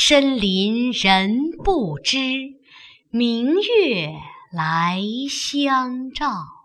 深林人不知，明月来相照。